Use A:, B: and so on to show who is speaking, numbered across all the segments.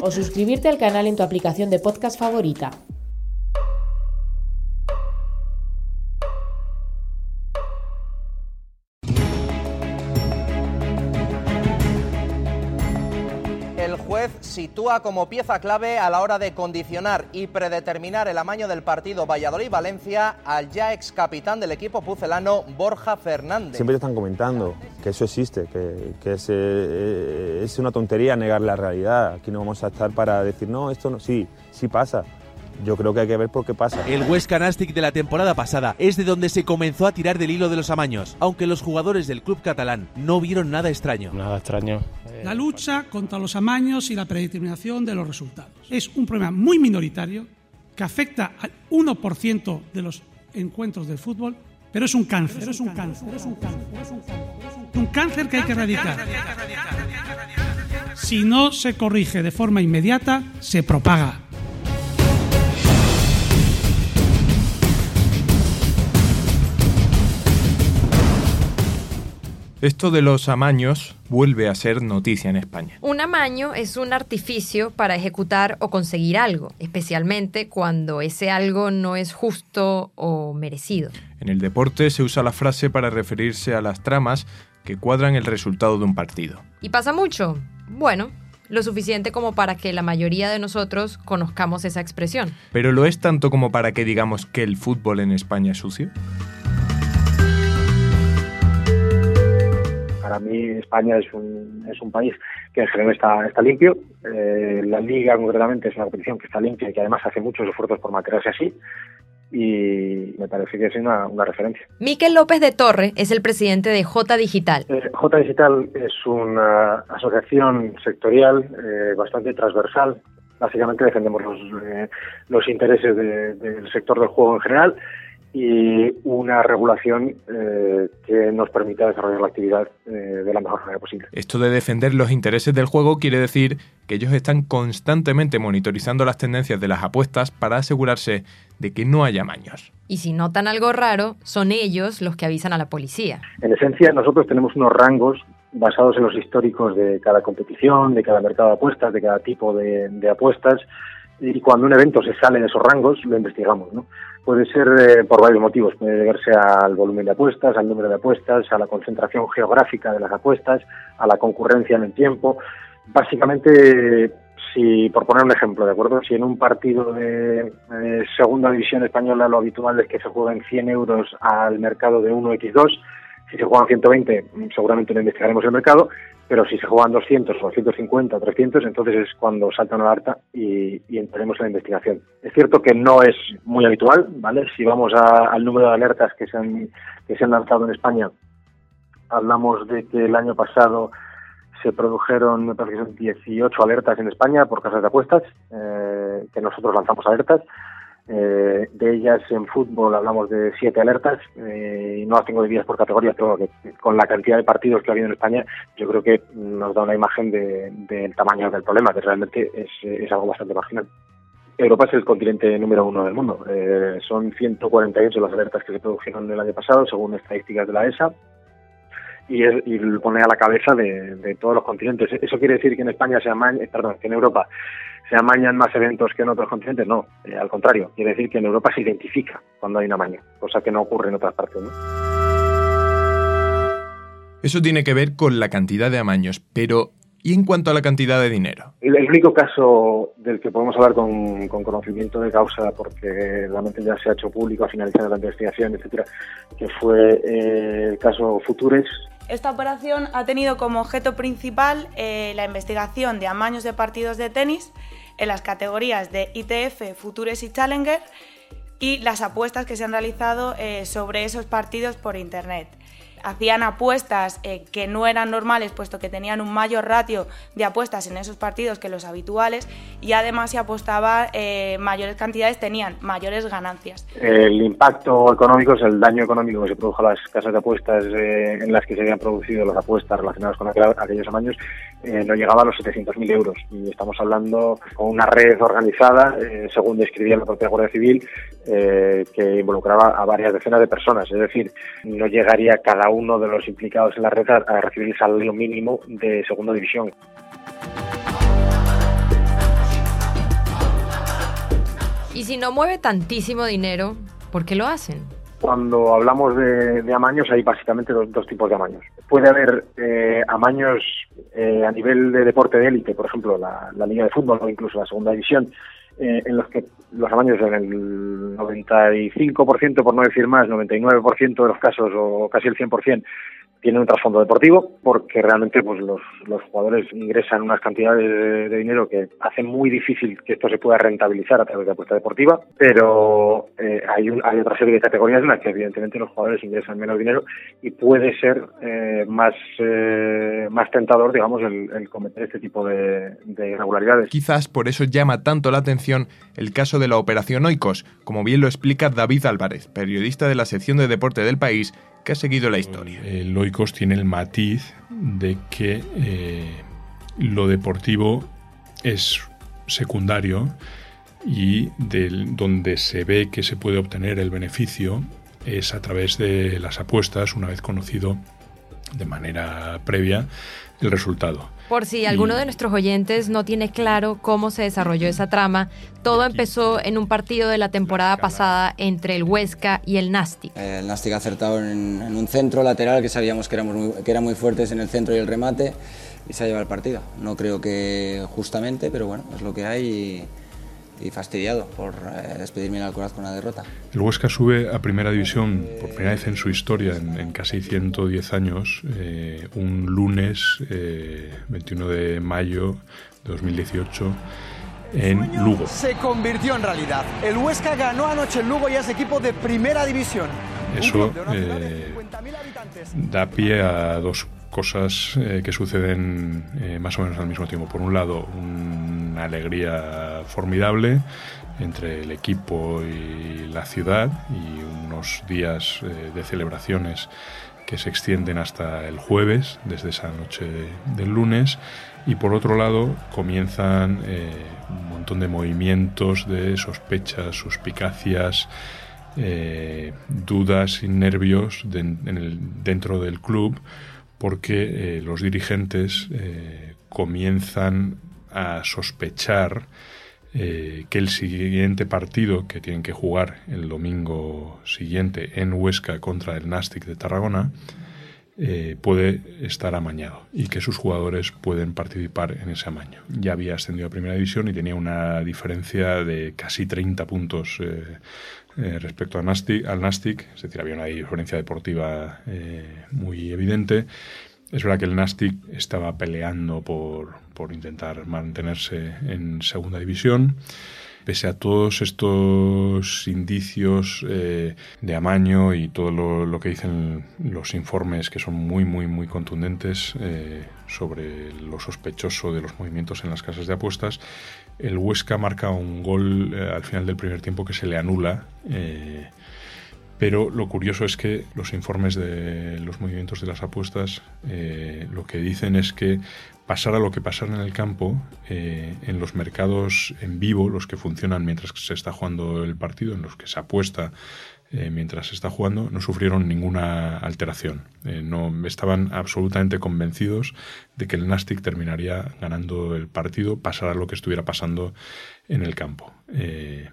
A: O suscribirte al canal en tu aplicación de podcast favorita.
B: El juez sitúa como pieza clave a la hora de condicionar y predeterminar el amaño del partido Valladolid-Valencia al ya ex capitán del equipo pucelano Borja Fernández.
C: Siempre te están comentando que eso existe, que, que es, eh, es una tontería negar la realidad. Aquí no vamos a estar para decir, no, esto no, sí, sí pasa. Yo creo que hay que ver por qué pasa.
D: El Huesca Nastic de la temporada pasada es de donde se comenzó a tirar del hilo de los amaños, aunque los jugadores del club catalán no vieron nada extraño.
E: Nada extraño.
F: La lucha contra los amaños y la predeterminación de los resultados. Es un problema muy minoritario que afecta al 1% de los encuentros del fútbol, pero es un cáncer. Es un cáncer. Es un cáncer. Es un cáncer. Un cáncer que hay que erradicar. Si no se corrige de forma inmediata, se propaga.
G: Esto de los amaños vuelve a ser noticia en España.
H: Un amaño es un artificio para ejecutar o conseguir algo, especialmente cuando ese algo no es justo o merecido.
G: En el deporte se usa la frase para referirse a las tramas que cuadran el resultado de un partido.
H: ¿Y pasa mucho? Bueno, lo suficiente como para que la mayoría de nosotros conozcamos esa expresión.
G: Pero lo es tanto como para que digamos que el fútbol en España es sucio.
I: Para mí España es un, es un país que en general está, está limpio. Eh, la liga concretamente es una competición que está limpia y que además hace muchos esfuerzos por mantenerse así. Y me parece que es una, una referencia.
H: Miquel López de Torre es el presidente de J Digital.
I: Eh, J Digital es una asociación sectorial eh, bastante transversal. Básicamente defendemos los, eh, los intereses de, del sector del juego en general y una regulación eh, que nos permita desarrollar la actividad eh, de la mejor manera posible.
G: Esto de defender los intereses del juego quiere decir que ellos están constantemente monitorizando las tendencias de las apuestas para asegurarse de que no haya maños.
H: Y si notan algo raro, son ellos los que avisan a la policía.
I: En esencia, nosotros tenemos unos rangos basados en los históricos de cada competición, de cada mercado de apuestas, de cada tipo de, de apuestas, y cuando un evento se sale de esos rangos, lo investigamos, ¿no? Puede ser eh, por varios motivos, puede deberse al volumen de apuestas, al número de apuestas, a la concentración geográfica de las apuestas, a la concurrencia en el tiempo. Básicamente, si por poner un ejemplo, ¿de acuerdo? Si en un partido de eh, segunda división española lo habitual es que se jueguen 100 euros al mercado de 1x2, si se juegan 120 seguramente no investigaremos el mercado, pero si se juegan 200 o 150 o 300, entonces es cuando salta una alerta y, y entraremos en la investigación. Es cierto que no es muy habitual, ¿vale? Si vamos a, al número de alertas que se, han, que se han lanzado en España, hablamos de que el año pasado se produjeron, me parece que son 18 alertas en España por casas de apuestas, eh, que nosotros lanzamos alertas. Eh, de ellas en fútbol hablamos de siete alertas eh, no las tengo divididas por categorías, pero que con la cantidad de partidos que ha habido en España, yo creo que nos da una imagen del de, tamaño del problema, que realmente es, es, algo bastante marginal. Europa es el continente número uno del mundo. Eh, son 148 las alertas que se produjeron el año pasado, según estadísticas de la ESA, y, es, y pone a la cabeza de, de, todos los continentes. ¿Eso quiere decir que en España se perdón, que en Europa se amañan más eventos que en otros continentes? No, eh, al contrario, quiere decir que en Europa se identifica cuando hay una amaño, cosa que no ocurre en otras partes. ¿no?
G: Eso tiene que ver con la cantidad de amaños, pero ¿y en cuanto a la cantidad de dinero?
I: El, el único caso del que podemos hablar con, con, conocimiento de causa, porque realmente ya se ha hecho público a finalizar la investigación, etcétera, que fue eh, el caso Futures,
J: esta operación ha tenido como objeto principal eh, la investigación de amaños de partidos de tenis en las categorías de ITF, Futures y Challenger y las apuestas que se han realizado eh, sobre esos partidos por Internet hacían apuestas eh, que no eran normales, puesto que tenían un mayor ratio de apuestas en esos partidos que los habituales, y además si apostaba eh, mayores cantidades tenían mayores ganancias.
I: El impacto económico es el daño económico que se produjo a las casas de apuestas eh, en las que se habían producido las apuestas relacionadas con aquellos años, no llegaba a los 700.000 euros. Y estamos hablando con una red organizada, según describía la propia Guardia Civil, que involucraba a varias decenas de personas. Es decir, no llegaría cada uno de los implicados en la red a, recibir el salario mínimo de segunda división.
H: Y si no mueve tantísimo dinero, ¿por qué lo hacen?
I: Cuando hablamos de, amaños hay básicamente dos, tipos de amaños. Puede haber eh, amaños eh, a nivel de deporte de élite, por ejemplo la, Liga de Fútbol o incluso la Segunda División, eh, en los que los amaños en el 95%, por no decir más, 99% de los casos o casi el 100%, tiene un trasfondo deportivo porque realmente pues los, los jugadores ingresan unas cantidades de, dinero que hacen muy difícil que esto se pueda rentabilizar a través de apuesta deportiva, pero eh, hay, un, hay otra serie de categorías en las que evidentemente los jugadores ingresan menos dinero y puede ser eh, más, eh, más tentador, digamos, el, cometer este tipo de, de irregularidades.
G: Quizás por eso llama tanto la atención el caso de la operación Oikos, como bien lo explica David Álvarez, periodista de la sección de deporte del país que ha seguido la historia.
K: El Oikos tiene el matiz de que eh, lo deportivo es secundario y donde se ve que se puede obtener el beneficio es a través de las apuestas, una vez conocido de manera previa el resultado.
H: Por si alguno de nuestros oyentes no tiene claro cómo se desarrolló esa trama, todo empezó en un partido de la temporada pasada entre el Huesca y el Nastic.
L: El Nastic ha acertado en, un centro lateral que sabíamos que, éramos muy, que eran muy fuertes en el centro y el remate y se ha llevado el partido. No creo que justamente, pero bueno, es lo que hay. Y y fastidiado por eh, despedirme en Alcoraz con una derrota.
K: El Huesca sube a Primera División por primera vez en su historia, en, casi 110 años, eh, un lunes 21 eh, de mayo de 2018 en Lugo.
E: Se convirtió en realidad. El Huesca ganó anoche en Lugo y es equipo de Primera División.
K: Eso da pie a dos cosas eh, que suceden eh, más o menos al mismo tiempo. Por un lado, una alegría formidable entre el equipo y la ciudad y unos días eh, de celebraciones que se extienden hasta el jueves, desde esa noche del lunes. Y por otro lado, comienzan un montón de movimientos de sospechas, suspicacias, dudas y nervios dentro del club porque eh, los dirigentes eh, comienzan a sospechar eh, que el siguiente partido que tienen que jugar el domingo siguiente en Huesca contra el Nastic de Tarragona puede estar amañado y que sus jugadores pueden participar en ese amaño. Ya había ascendido a Primera División y tenía una diferencia de casi 30 puntos eh, respecto al Nastic, al Nastic, es decir, había una diferencia deportiva eh, muy evidente. Es verdad que el Nastic estaba peleando por, por intentar mantenerse en segunda división pese a todos estos indicios eh, de amaño y todo lo, que dicen los informes que son muy, muy, muy contundentes sobre lo sospechoso de los movimientos en las casas de apuestas, el Huesca marca un gol eh, al final del primer tiempo que se le anula. Eh, pero lo curioso es que los informes de los movimientos de las apuestas eh, lo que dicen es que pasara lo que pasara en el campo, en los mercados en vivo, los que funcionan mientras se está jugando el partido, en los que se apuesta eh, mientras está jugando, no sufrieron ninguna alteración. Eh, no estaban absolutamente convencidos de que el Nastic terminaría ganando el partido, pasara lo que estuviera pasando en el campo. Eh,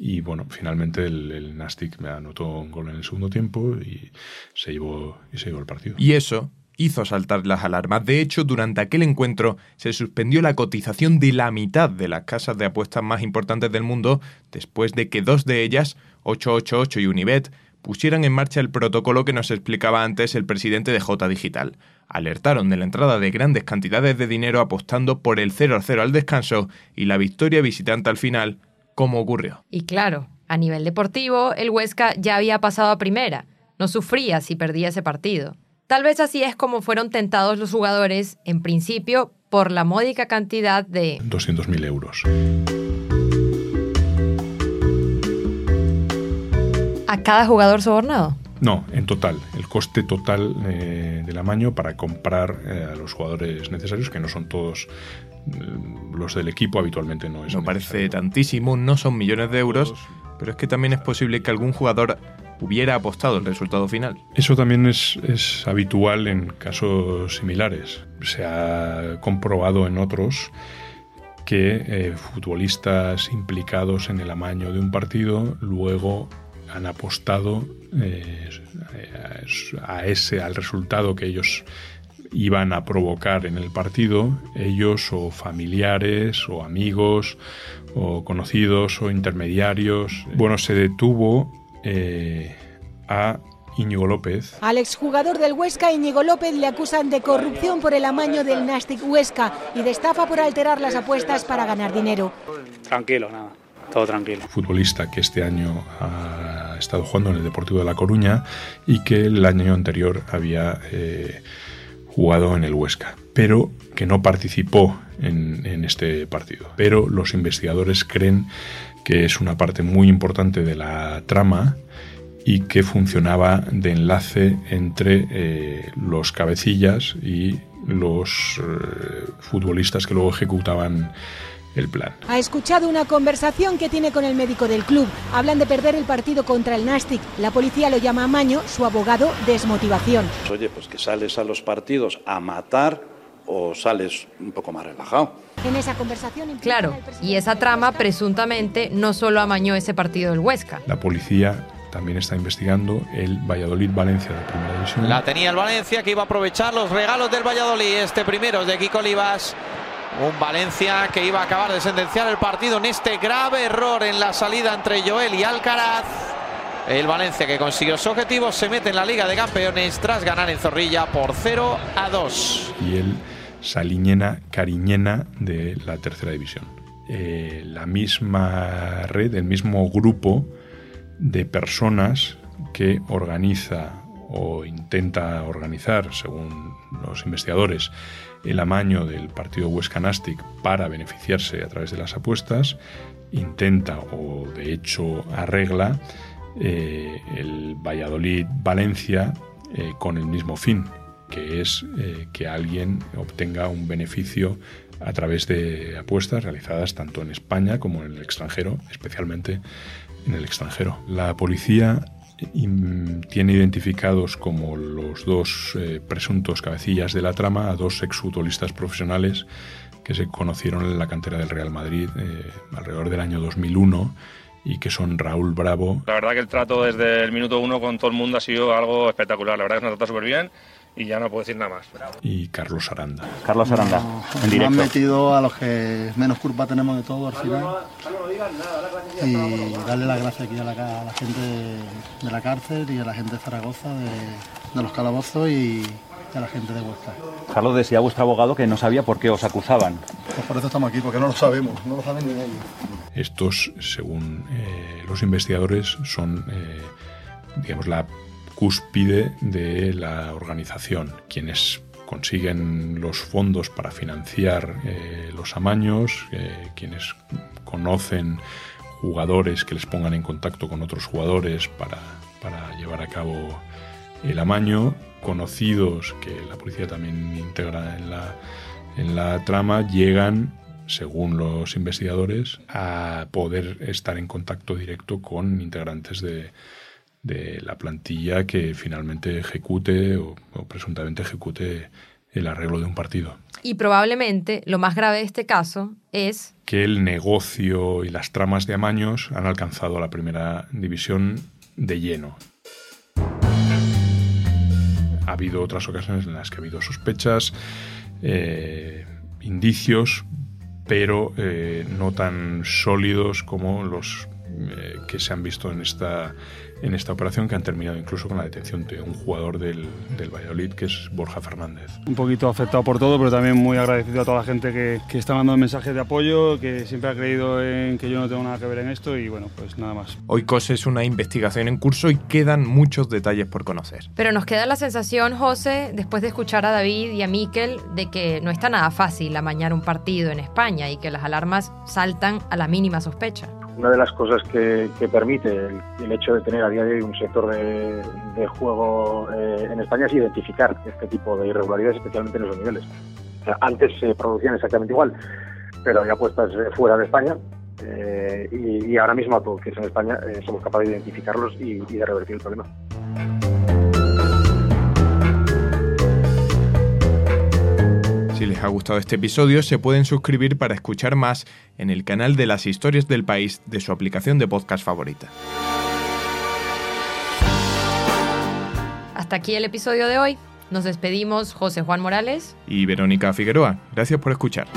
K: y bueno, finalmente el, Nastic me anotó un gol en el segundo tiempo y se llevó, y se llevó el partido.
G: Y eso hizo saltar las alarmas. De hecho, durante aquel encuentro se suspendió la cotización de la mitad de las casas de apuestas más importantes del mundo después de que dos de ellas 888 y Unibet pusieran en marcha el protocolo que nos explicaba antes el presidente de J Digital. Alertaron de la entrada de grandes cantidades de dinero apostando por el 0 0 al descanso y la victoria visitante al final, como ocurrió.
H: Y claro, A nivel deportivo, el Huesca ya había pasado a primera. No sufría si perdía ese partido. Tal vez así es como fueron tentados los jugadores, en principio, por la módica cantidad de
K: 200.000 euros.
H: ¿A cada jugador sobornado?
K: No, en total. El coste total eh, del amaño para comprar eh, a los jugadores necesarios, que no son todos los del equipo, habitualmente no es.
G: No parece tantísimo, no son millones de euros, pero es que también es posible que algún jugador hubiera apostado el resultado final.
K: Eso también es, es habitual en casos similares. Se ha comprobado en otros que eh, futbolistas implicados en el amaño de un partido luego han apostado eh, a ese al resultado que ellos iban a provocar en el partido, ellos o familiares o amigos o conocidos o intermediarios. Bueno, se detuvo eh, a Íñigo López.
M: Al exjugador del Huesca, Íñigo López, le acusan de corrupción por el amaño del Nastic Huesca y de estafa por alterar las apuestas para ganar dinero.
N: Tranquilo, nada, todo tranquilo.
K: Futbolista que este año ha estado jugando en el Deportivo de La Coruña y que el año anterior había eh, jugado en el Huesca, pero que no participó en, este partido. Pero los investigadores creen que es una parte muy importante de la trama y que funcionaba de enlace entre eh, los cabecillas y los eh, futbolistas que luego ejecutaban el plan.
M: Ha escuchado una conversación que tiene con el médico del club. Hablan de perder el partido contra el Nastic. La policía lo llama amaño, su abogado desmotivación.
O: Oye, pues que sales a los partidos a matar o sales un poco más relajado.
M: En esa conversación...
H: Claro, y esa trama presuntamente no solo amañó ese partido del Huesca.
K: La policía también está investigando el Valladolid-Valencia de Primera División.
P: La tenía el Valencia que iba a aprovechar los regalos del Valladolid. Este primero es de Kiko Olivas. Un Valencia que iba a acabar de sentenciar el partido en este grave error en la salida entre Joel y Alcaraz. El Valencia que consiguió su objetivo se mete en la Liga de Campeones tras ganar en Zorrilla por 0 a 2.
K: Y el Saliñena Cariñena de la Tercera División. Eh, la misma red, el mismo grupo de personas que organiza o intenta organizar, según los investigadores, el amaño del partido Huesca Nastic para beneficiarse a través de las apuestas, intenta o de hecho arregla eh, el Valladolid-Valencia eh, con el mismo fin, que es eh, que alguien obtenga un beneficio a través de apuestas realizadas tanto en España como en el extranjero, especialmente en el extranjero. La policía tiene identificados como los dos eh, presuntos cabecillas de la trama a dos exfutbolistas profesionales que se conocieron en la cantera del Real Madrid eh, alrededor del año 2001 y que son Raúl Bravo.
N: La verdad que el trato desde el minuto uno con todo el mundo ha sido algo espectacular. La verdad que nos ha tratado súper bien y ya no puedo decir nada más.
K: Y Carlos Aranda.
Q: Carlos Aranda,
R: en directo. han metido a los que menos culpa tenemos de todo al final. Y darle las gracias aquí a la, a la gente de la cárcel y a la gente de Zaragoza, de, de los calabozos y a la gente de Huesca.
Q: Carlos decía a vuestro abogado que no sabía por qué os acusaban.
R: Pues por eso estamos aquí, porque no lo sabemos, no lo saben ni ellos.
K: Estos, según eh, los investigadores, son, eh, digamos, la cúspide de la organización, quienes consiguen los fondos para financiar eh, los amaños, eh, quienes conocen jugadores que les pongan en contacto con otros jugadores para, para llevar a cabo el amaño, conocidos que la policía también integra en la, en la trama, llegan según los investigadores, a poder estar en contacto directo con integrantes de, de la plantilla que finalmente ejecute o, o, presuntamente ejecute el arreglo de un partido.
H: Y probablemente lo más grave de este caso es
K: que el negocio y las tramas de amaños han alcanzado la primera división de lleno. Ha habido otras ocasiones en las que ha habido sospechas, eh, indicios, pero eh, no tan sólidos como los eh, que se han visto en esta, en esta operación, que han terminado incluso con la detención de un jugador del, del Valladolid, que es Borja Fernández.
S: Un poquito afectado por todo, pero también muy agradecido a toda la gente que, que está mandando mensajes de apoyo, que siempre ha creído en que yo no tengo nada que ver en esto y bueno, pues nada más.
G: Oikos es una investigación en curso y quedan muchos detalles por conocer.
H: Pero nos queda la sensación, José, después de escuchar a David y a Miquel, de que no está nada fácil amañar un partido en España y que las alarmas saltan a la mínima sospecha.
I: Una de las cosas que, permite el, hecho de tener a día de hoy un sector de, juego eh, en España es identificar este tipo de irregularidades, especialmente en esos niveles. O sea, antes se producían exactamente igual, pero había apuestas eh, fuera de España eh, y, ahora mismo a todo que es en España somos capaces de identificarlos y de revertir el problema.
G: Si les ha gustado este episodio, se pueden suscribir para escuchar más en el canal de las historias del país de su aplicación de podcast favorita.
H: Hasta aquí el episodio de hoy. Nos despedimos José Juan Morales
G: y Verónica Figueroa. Gracias por escuchar.